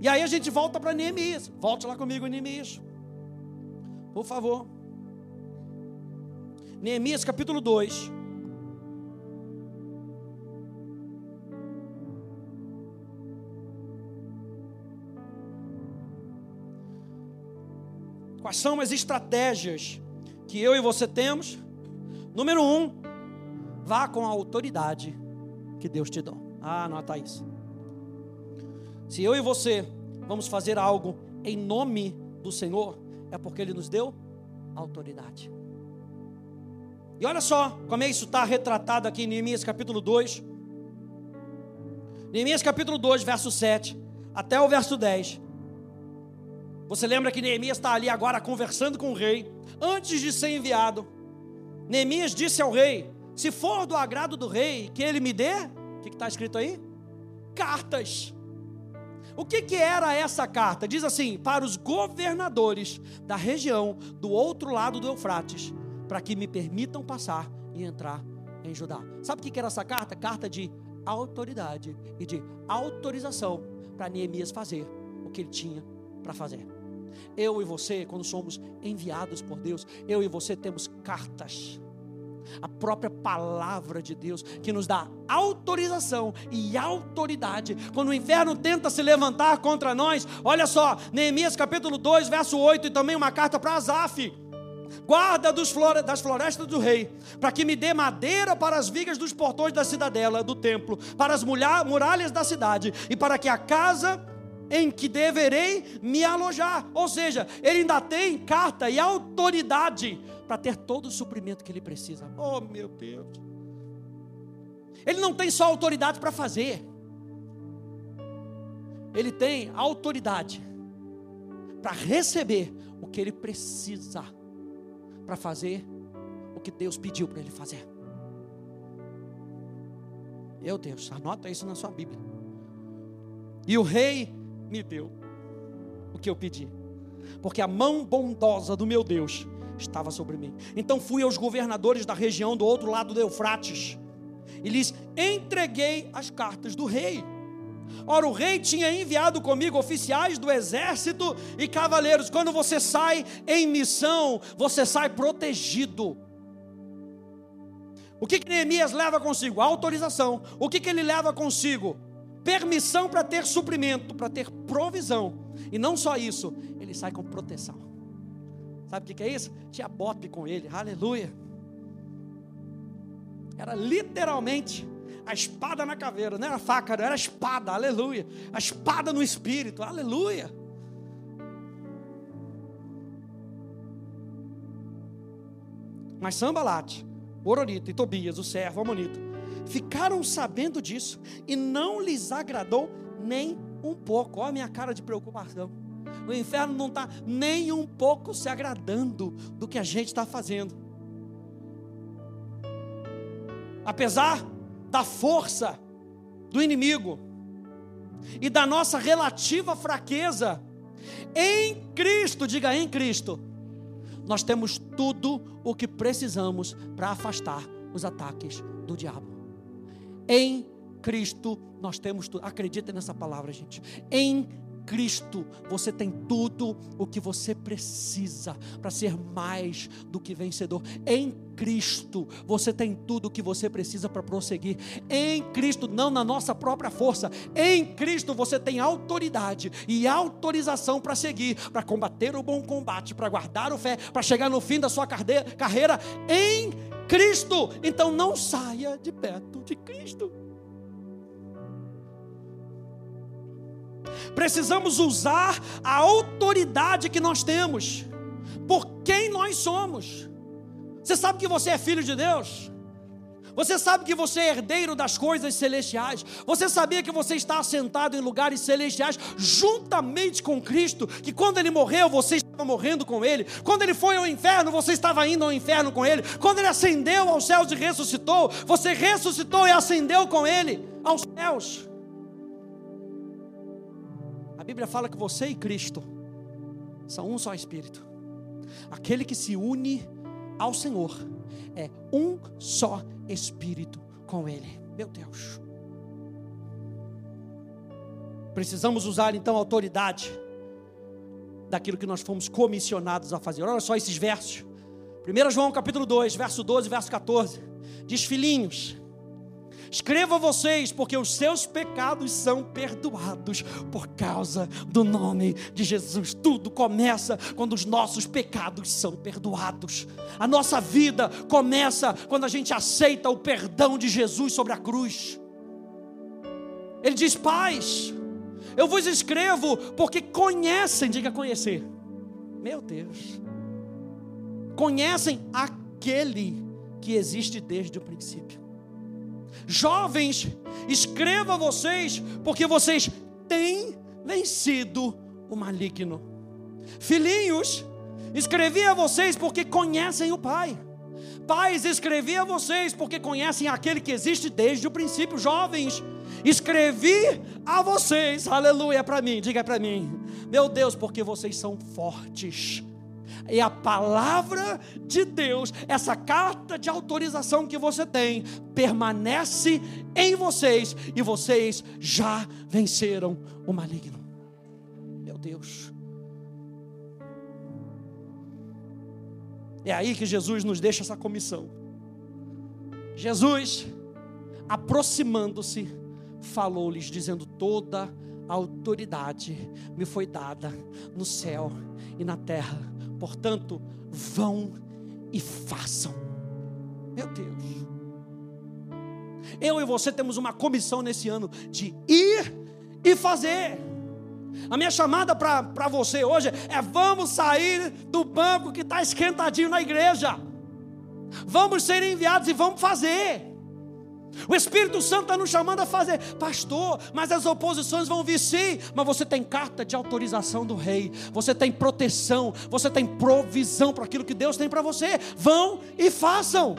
E aí a gente volta para Neemias. Volte lá comigo, Neemias. Por favor. Neemias capítulo 2. Quais são as estratégias que eu e você temos? Número um, vá com a autoridade que Deus te dá. Ah, anota isso. Se eu e você vamos fazer algo em nome do Senhor, é porque Ele nos deu autoridade. E olha só como é isso está retratado aqui em Neemias capítulo 2. Neemias capítulo 2, verso 7 até o verso 10. Você lembra que Neemias está ali agora conversando com o rei, antes de ser enviado. Neemias disse ao rei: Se for do agrado do rei, que ele me dê, o que está escrito aí? Cartas. O que, que era essa carta? Diz assim: para os governadores da região do outro lado do Eufrates, para que me permitam passar e entrar em Judá. Sabe o que, que era essa carta? Carta de autoridade e de autorização para Neemias fazer o que ele tinha para fazer. Eu e você, quando somos enviados por Deus, eu e você temos cartas. A própria palavra de Deus que nos dá autorização e autoridade. Quando o inferno tenta se levantar contra nós, olha só, Neemias capítulo 2, verso 8, e também uma carta para Asaf guarda flore das florestas do rei, para que me dê madeira para as vigas dos portões da cidadela, do templo, para as muralhas da cidade, e para que a casa em que deverei me alojar. Ou seja, ele ainda tem carta e autoridade para ter todo o suprimento que ele precisa. Oh, meu Deus. Ele não tem só autoridade para fazer, ele tem autoridade para receber o que ele precisa para fazer o que Deus pediu para ele fazer. Meu Deus, anota isso na sua Bíblia. E o rei me deu o que eu pedi, porque a mão bondosa do meu Deus estava sobre mim. Então fui aos governadores da região do outro lado do Eufrates e lhes entreguei as cartas do rei. Ora, o rei tinha enviado comigo oficiais do exército e cavaleiros. Quando você sai em missão, você sai protegido. O que, que Neemias leva consigo? A autorização. O que, que ele leva consigo? Permissão para ter suprimento, para ter provisão. E não só isso, ele sai com proteção. Sabe o que, é isso? Tinha bope com ele, aleluia. Era literalmente a espada na caveira, não era faca, não era espada, aleluia. A espada no espírito, aleluia. Mas Sambalate, Oronito e Tobias, o servo amonito, ficaram sabendo disso e não lhes agradou nem um pouco. Olha a minha cara de preocupação. O inferno não está nem um pouco se agradando do que a gente está fazendo. Apesar da força do inimigo e da nossa relativa fraqueza, em Cristo, diga em Cristo, nós temos tudo o que precisamos para afastar os ataques do diabo. Em Cristo nós temos tudo. Acredita nessa palavra, gente. Em Cristo você tem tudo o que você precisa para ser mais do que vencedor. Em Cristo você tem tudo o que você precisa para prosseguir. Em Cristo, não na nossa própria força. Em Cristo você tem autoridade e autorização para seguir, para combater o bom combate, para guardar o fé, para chegar no fim da sua carreira em Cristo. Então não saia de perto de Cristo. Precisamos usar a autoridade que nós temos, por quem nós somos. Você sabe que você é filho de Deus? Você sabe que você é herdeiro das coisas celestiais? Você sabia que você está assentado em lugares celestiais juntamente com Cristo? Que quando ele morreu, você estava morrendo com ele. Quando ele foi ao inferno, você estava indo ao inferno com ele. Quando ele ascendeu aos céus e ressuscitou, você ressuscitou e ascendeu com ele aos céus. Bíblia fala que você e Cristo são um só espírito. Aquele que se une ao Senhor é um só espírito com Ele. Meu Deus. Precisamos usar então a autoridade daquilo que nós fomos comissionados a fazer. Olha só esses versos. 1 João capítulo 2, verso 12, verso 14. Diz: Filhinhos, Escreva vocês, porque os seus pecados são perdoados por causa do nome de Jesus. Tudo começa quando os nossos pecados são perdoados. A nossa vida começa quando a gente aceita o perdão de Jesus sobre a cruz. Ele diz: Pais, eu vos escrevo porque conhecem, diga conhecer. Meu Deus. Conhecem aquele que existe desde o princípio. Jovens, escreva vocês, porque vocês têm vencido o maligno. Filhinhos, escrevi a vocês porque conhecem o Pai. Pais, escrevi a vocês porque conhecem aquele que existe desde o princípio. Jovens, escrevi a vocês, aleluia, para mim, diga para mim, meu Deus, porque vocês são fortes e a palavra de Deus, essa carta de autorização que você tem, permanece em vocês e vocês já venceram o maligno. Meu Deus. É aí que Jesus nos deixa essa comissão. Jesus, aproximando-se, falou-lhes, dizendo: Toda a autoridade me foi dada no céu e na terra. Portanto, vão e façam. Meu Deus. Eu e você temos uma comissão nesse ano de ir e fazer. A minha chamada para você hoje é: vamos sair do banco que está esquentadinho na igreja. Vamos ser enviados e vamos fazer. O Espírito Santo está nos chamando a fazer, pastor, mas as oposições vão vir sim, mas você tem carta de autorização do rei, você tem proteção, você tem provisão para aquilo que Deus tem para você. Vão e façam.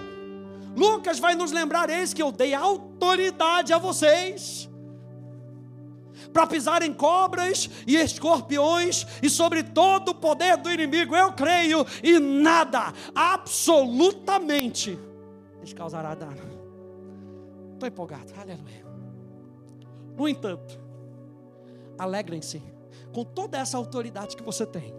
Lucas vai nos lembrar: eis que eu dei autoridade a vocês para pisar em cobras e escorpiões e sobre todo o poder do inimigo. Eu creio e nada, absolutamente, lhes causará dano. Estou empolgado, aleluia. No entanto, alegrem-se com toda essa autoridade que você tem,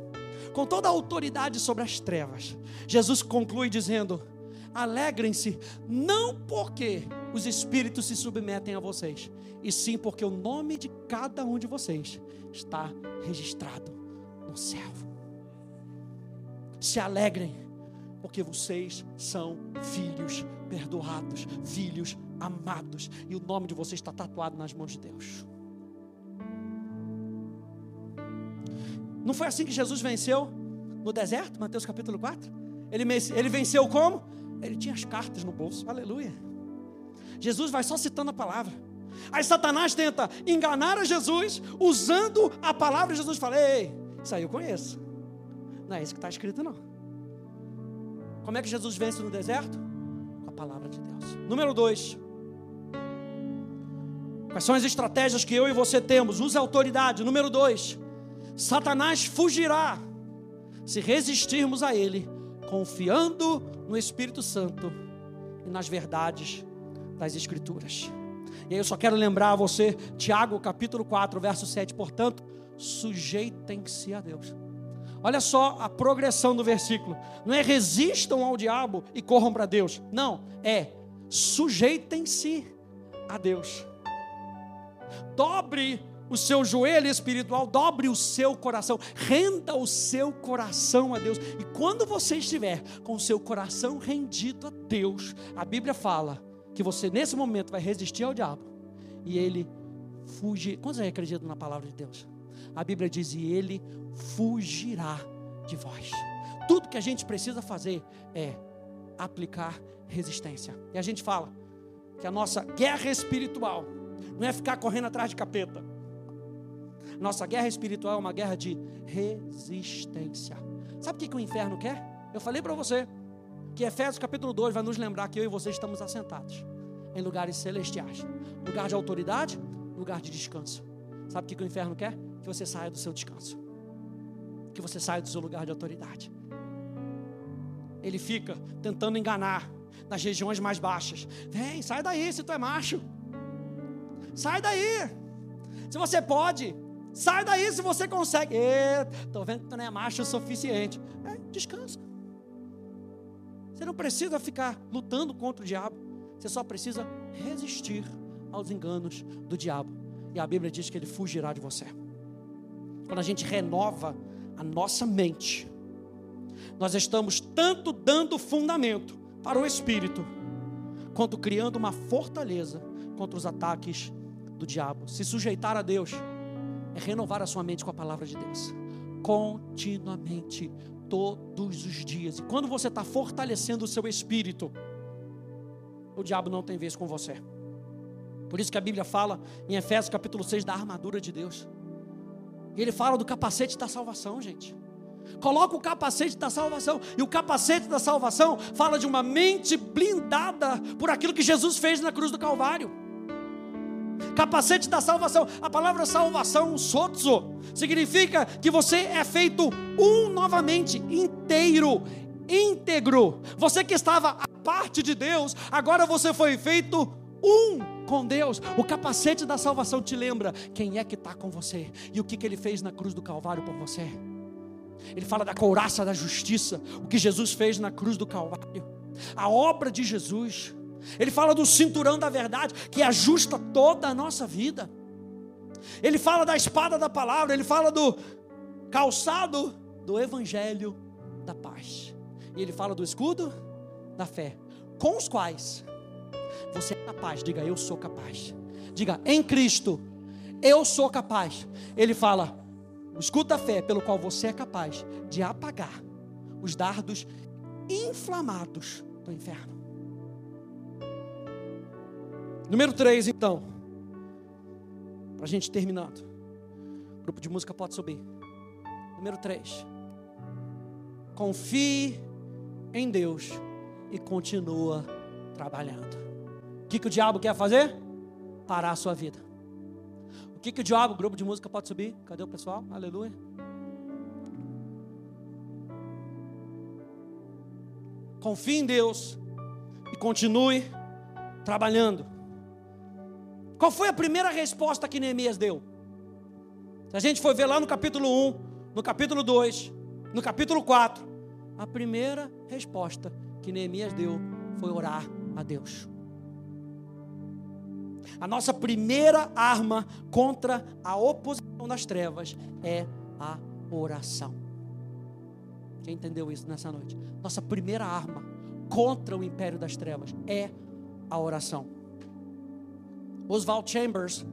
com toda a autoridade sobre as trevas. Jesus conclui dizendo: alegrem-se, não porque os espíritos se submetem a vocês, e sim porque o nome de cada um de vocês está registrado no céu. Se alegrem, porque vocês são filhos perdoados, filhos amados, e o nome de vocês está tatuado nas mãos de Deus. Não foi assim que Jesus venceu no deserto, Mateus capítulo 4? Ele, ele venceu como? Ele tinha as cartas no bolso, aleluia. Jesus vai só citando a palavra. Aí Satanás tenta enganar a Jesus, usando a palavra, Jesus fala: Ei, isso aí eu conheço. Não é isso que está escrito, não. Como é que Jesus vence no deserto? Com a palavra de Deus. Número dois. Quais são as estratégias que eu e você temos? Use autoridade. Número dois. Satanás fugirá se resistirmos a ele, confiando no Espírito Santo e nas verdades das Escrituras. E aí eu só quero lembrar a você, Tiago capítulo 4, verso 7, portanto, sujeitem-se a Deus. Olha só a progressão do versículo. Não é resistam ao diabo e corram para Deus. Não, é sujeitem-se a Deus. Dobre o seu joelho espiritual, dobre o seu coração, renda o seu coração a Deus. E quando você estiver com o seu coração rendido a Deus, a Bíblia fala que você nesse momento vai resistir ao diabo e ele fugir. Quantos acreditam na palavra de Deus? A Bíblia diz: e ele fugirá de vós. Tudo que a gente precisa fazer é aplicar resistência. E a gente fala que a nossa guerra espiritual não é ficar correndo atrás de capeta. Nossa guerra espiritual é uma guerra de resistência. Sabe o que, que o inferno quer? Eu falei para você que Efésios capítulo 2 vai nos lembrar que eu e você estamos assentados em lugares celestiais lugar de autoridade, lugar de descanso. Sabe o que, que o inferno quer? Que você saia do seu descanso, que você saia do seu lugar de autoridade. Ele fica tentando enganar nas regiões mais baixas. Vem, sai daí se tu é macho. Sai daí. Se você pode, sai daí se você consegue. Estou vendo que tu não é macho o suficiente. É, descansa. Você não precisa ficar lutando contra o diabo. Você só precisa resistir aos enganos do diabo. E a Bíblia diz que ele fugirá de você. Quando a gente renova a nossa mente, nós estamos tanto dando fundamento para o espírito, quanto criando uma fortaleza contra os ataques do diabo. Se sujeitar a Deus é renovar a sua mente com a palavra de Deus, continuamente, todos os dias. E quando você está fortalecendo o seu espírito, o diabo não tem vez com você. Por isso que a Bíblia fala em Efésios capítulo 6 da armadura de Deus. E ele fala do capacete da salvação, gente. Coloca o capacete da salvação. E o capacete da salvação fala de uma mente blindada por aquilo que Jesus fez na cruz do Calvário. Capacete da salvação. A palavra salvação, sozo, significa que você é feito um novamente, inteiro, íntegro. Você que estava à parte de Deus, agora você foi feito um com Deus. O capacete da salvação te lembra quem é que está com você e o que, que ele fez na cruz do Calvário por você. Ele fala da couraça da justiça, o que Jesus fez na cruz do Calvário, a obra de Jesus. Ele fala do cinturão da verdade que ajusta toda a nossa vida. Ele fala da espada da palavra, ele fala do calçado do evangelho da paz. E ele fala do escudo da fé, com os quais você é capaz. Diga, eu sou capaz. Diga, em Cristo, eu sou capaz. Ele fala, escuta a fé pelo qual você é capaz de apagar os dardos inflamados do inferno. Número 3, então. Para a gente terminando. O grupo de música pode subir. Número 3. Confie em Deus e continua trabalhando que, que o diabo quer fazer? Parar a sua vida. O que, que o diabo, grupo de música pode subir? Cadê o pessoal? Aleluia. Confie em Deus e continue trabalhando. Qual foi a primeira resposta que Neemias deu? Se a gente for ver lá no capítulo 1, no capítulo 2, no capítulo 4, a primeira resposta que Neemias deu foi orar a Deus. A nossa primeira arma contra a oposição das trevas é a oração. Quem entendeu isso nessa noite? Nossa primeira arma contra o império das trevas é a oração. Oswald Chambers,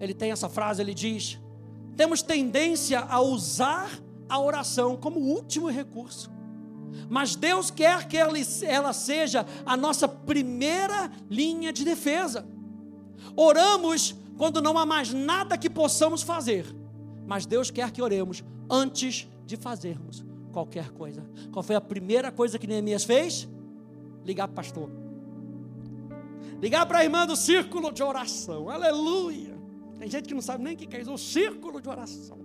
ele tem essa frase, ele diz: "Temos tendência a usar a oração como último recurso. Mas Deus quer que ela, seja a nossa primeira linha de defesa. Oramos quando não há mais nada que possamos fazer, mas Deus quer que oremos antes de fazermos qualquer coisa. Qual foi a primeira coisa que Neemias fez? Ligar para o pastor. Ligar para a irmã do círculo de oração. Aleluia. Tem gente que não sabe nem o que é isso, o círculo de oração.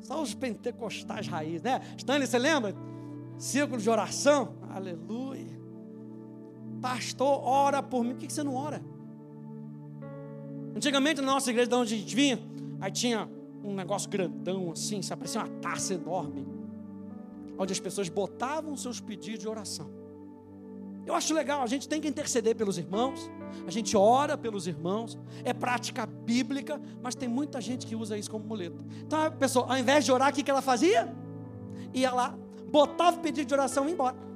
Só os pentecostais raiz, né? Stanley, você lembra? Círculo de oração. Aleluia. Pastor, ora por mim. Por que você não ora? Antigamente na nossa igreja de onde a gente vinha, aí tinha um negócio grandão assim, sabe? Parecia uma taça enorme, onde as pessoas botavam seus pedidos de oração. Eu acho legal, a gente tem que interceder pelos irmãos, a gente ora pelos irmãos, é prática bíblica, mas tem muita gente que usa isso como muleta. Então a pessoa, ao invés de orar, o que ela fazia? Ia lá, botava o pedido de oração e ia embora.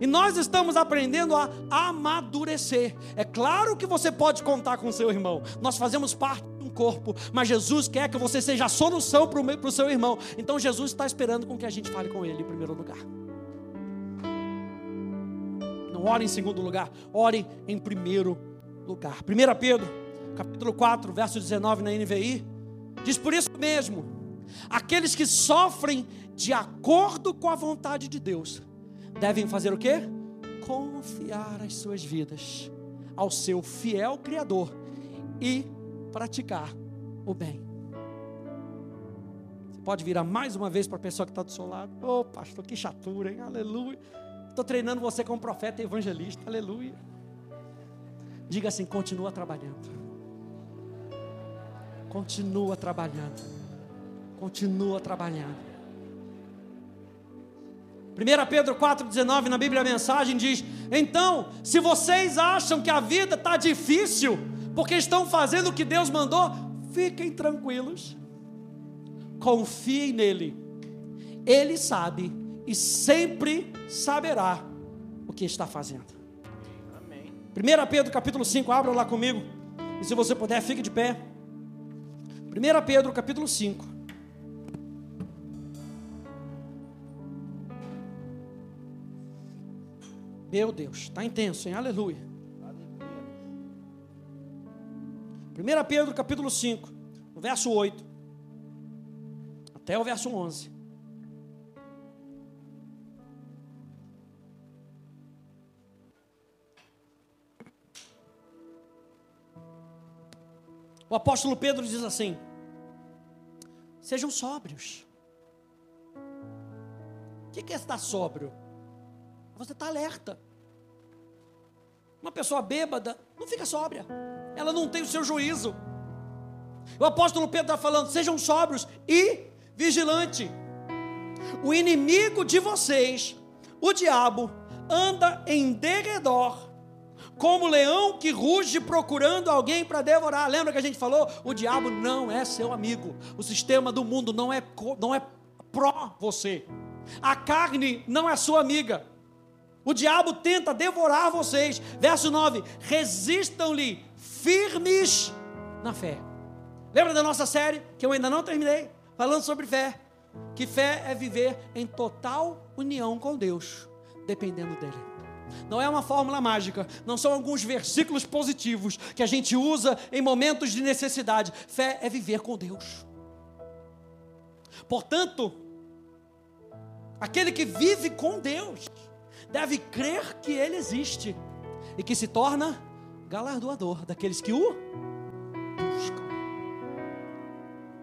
E nós estamos aprendendo a amadurecer. É claro que você pode contar com seu irmão. Nós fazemos parte de um corpo, mas Jesus quer que você seja a solução para o seu irmão. Então Jesus está esperando com que a gente fale com ele em primeiro lugar. Não ore em segundo lugar, ore em primeiro lugar. 1 Pedro, capítulo 4, verso 19 na NVI, diz por isso mesmo, aqueles que sofrem de acordo com a vontade de Deus, devem fazer o quê? Confiar as suas vidas ao seu fiel Criador e praticar o bem. Você pode virar mais uma vez para a pessoa que está do seu lado. Ô oh, pastor, que chatura, hein? Aleluia. Estou treinando você como profeta e evangelista. Aleluia. Diga assim: continua trabalhando. Continua trabalhando. Continua trabalhando. 1 Pedro 4,19 na Bíblia a mensagem diz: Então, se vocês acham que a vida está difícil, porque estão fazendo o que Deus mandou, fiquem tranquilos, confiem nele, Ele sabe e sempre saberá o que está fazendo. Amém. 1 Pedro capítulo 5, abra lá comigo, e se você puder, fique de pé. 1 Pedro capítulo 5. Meu Deus, está intenso, hein? Aleluia. Aleluia. 1 Pedro capítulo 5, no verso 8, até o verso 11. O apóstolo Pedro diz assim: Sejam sóbrios. O que é estar sóbrio? Você está alerta. Uma pessoa bêbada não fica sóbria. Ela não tem o seu juízo. O apóstolo Pedro está falando: sejam sóbrios e vigilantes. O inimigo de vocês, o diabo, anda em derredor, como leão que ruge procurando alguém para devorar. Lembra que a gente falou? O diabo não é seu amigo. O sistema do mundo não é, não é pró você. A carne não é sua amiga. O diabo tenta devorar vocês. Verso 9: resistam-lhe firmes na fé. Lembra da nossa série, que eu ainda não terminei, falando sobre fé? Que fé é viver em total união com Deus, dependendo dEle. Não é uma fórmula mágica, não são alguns versículos positivos que a gente usa em momentos de necessidade. Fé é viver com Deus. Portanto, aquele que vive com Deus, deve crer que Ele existe e que se torna galardoador daqueles que o buscam.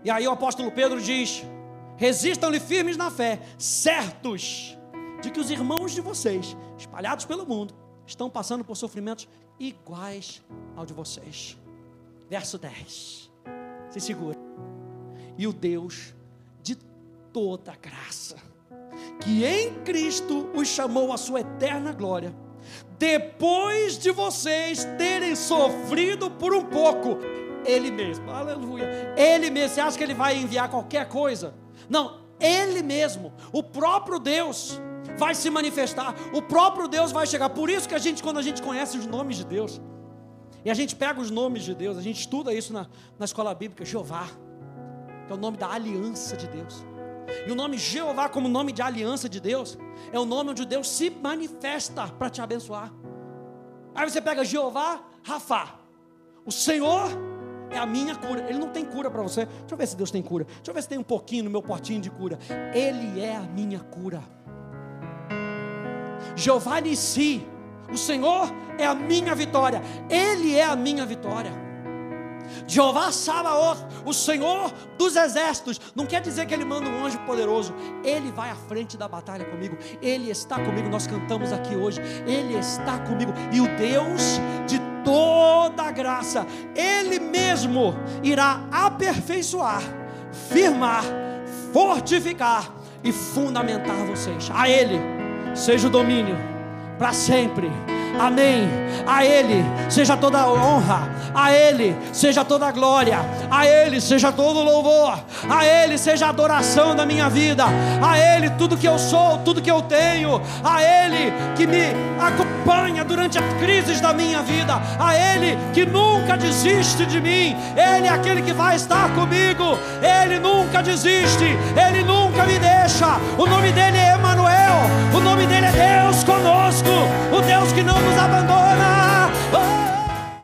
E aí o apóstolo Pedro diz: resistam-lhe firmes na fé, certos de que os irmãos de vocês, espalhados pelo mundo, estão passando por sofrimentos iguais ao de vocês. Verso 10. Se segura. E o Deus de toda graça que em Cristo os chamou à sua eterna glória, depois de vocês terem sofrido por um pouco, Ele mesmo, aleluia, Ele mesmo, você acha que Ele vai enviar qualquer coisa? Não, Ele mesmo, o próprio Deus, vai se manifestar, o próprio Deus vai chegar. Por isso que a gente, quando a gente conhece os nomes de Deus, e a gente pega os nomes de Deus, a gente estuda isso na, na escola bíblica, Jeová, que é o nome da aliança de Deus. E o nome Jeová, como nome de aliança de Deus, é o nome onde Deus se manifesta para te abençoar. Aí você pega Jeová, Rafa. O Senhor é a minha cura. Ele não tem cura para você. Deixa eu ver se Deus tem cura. Deixa eu ver se tem um pouquinho no meu potinho de cura. Ele é a minha cura. Jeová Nissi. O Senhor é a minha vitória. Ele é a minha vitória. Jeová Sabaoth, o Senhor dos exércitos, não quer dizer que Ele manda um anjo poderoso, Ele vai à frente da batalha comigo, Ele está comigo. Nós cantamos aqui hoje, Ele está comigo, e o Deus de toda a graça, Ele mesmo irá aperfeiçoar, firmar, fortificar e fundamentar vocês. A Ele seja o domínio para sempre Amém. A Ele seja toda a honra, a Ele seja toda a glória, a Ele seja todo o louvor, a Ele seja a adoração da minha vida, a Ele tudo que eu sou, tudo que eu tenho, a Ele que me acompanha durante as crises da minha vida, a Ele que nunca desiste de mim, Ele é aquele que vai estar comigo, Ele nunca desiste, Ele nunca me deixa, o nome dele é Emanuel, o nome dele é Deus conosco, o Deus que não nos abandona. Oh.